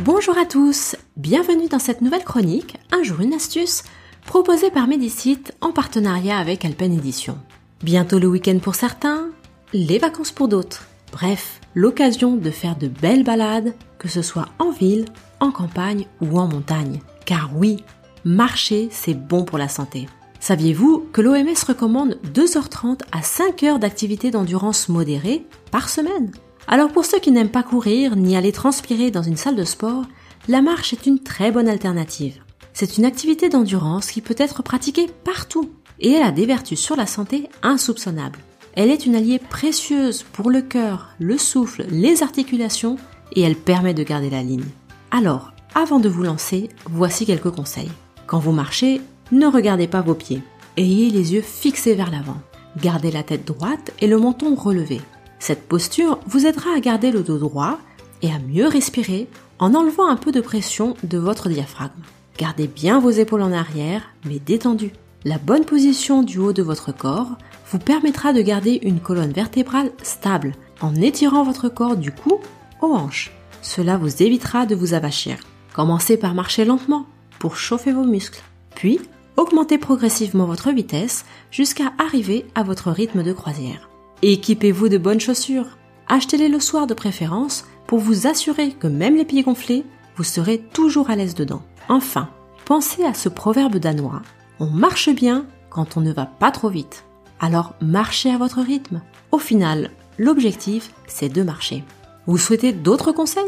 Bonjour à tous, bienvenue dans cette nouvelle chronique, un jour une astuce, proposée par Medicite en partenariat avec Alpen Edition. Bientôt le week-end pour certains, les vacances pour d'autres. Bref, l'occasion de faire de belles balades, que ce soit en ville, en campagne ou en montagne. Car oui, marcher, c'est bon pour la santé. Saviez-vous que l'OMS recommande 2h30 à 5 heures d'activité d'endurance modérée par semaine? Alors pour ceux qui n'aiment pas courir ni aller transpirer dans une salle de sport, la marche est une très bonne alternative. C'est une activité d'endurance qui peut être pratiquée partout et elle a des vertus sur la santé insoupçonnables. Elle est une alliée précieuse pour le cœur, le souffle, les articulations et elle permet de garder la ligne. Alors, avant de vous lancer, voici quelques conseils. Quand vous marchez, ne regardez pas vos pieds. Ayez les yeux fixés vers l'avant. Gardez la tête droite et le menton relevé. Cette posture vous aidera à garder le dos droit et à mieux respirer en enlevant un peu de pression de votre diaphragme. Gardez bien vos épaules en arrière, mais détendues. La bonne position du haut de votre corps vous permettra de garder une colonne vertébrale stable en étirant votre corps du cou aux hanches. Cela vous évitera de vous avachir. Commencez par marcher lentement pour chauffer vos muscles. Puis, augmentez progressivement votre vitesse jusqu'à arriver à votre rythme de croisière. Équipez-vous de bonnes chaussures. Achetez-les le soir de préférence pour vous assurer que même les pieds gonflés, vous serez toujours à l'aise dedans. Enfin, pensez à ce proverbe danois. On marche bien quand on ne va pas trop vite. Alors marchez à votre rythme. Au final, l'objectif, c'est de marcher. Vous souhaitez d'autres conseils?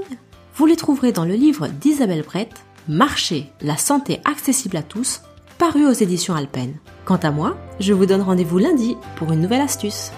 Vous les trouverez dans le livre d'Isabelle Brett, Marcher, la santé accessible à tous, paru aux éditions Alpen. Quant à moi, je vous donne rendez-vous lundi pour une nouvelle astuce.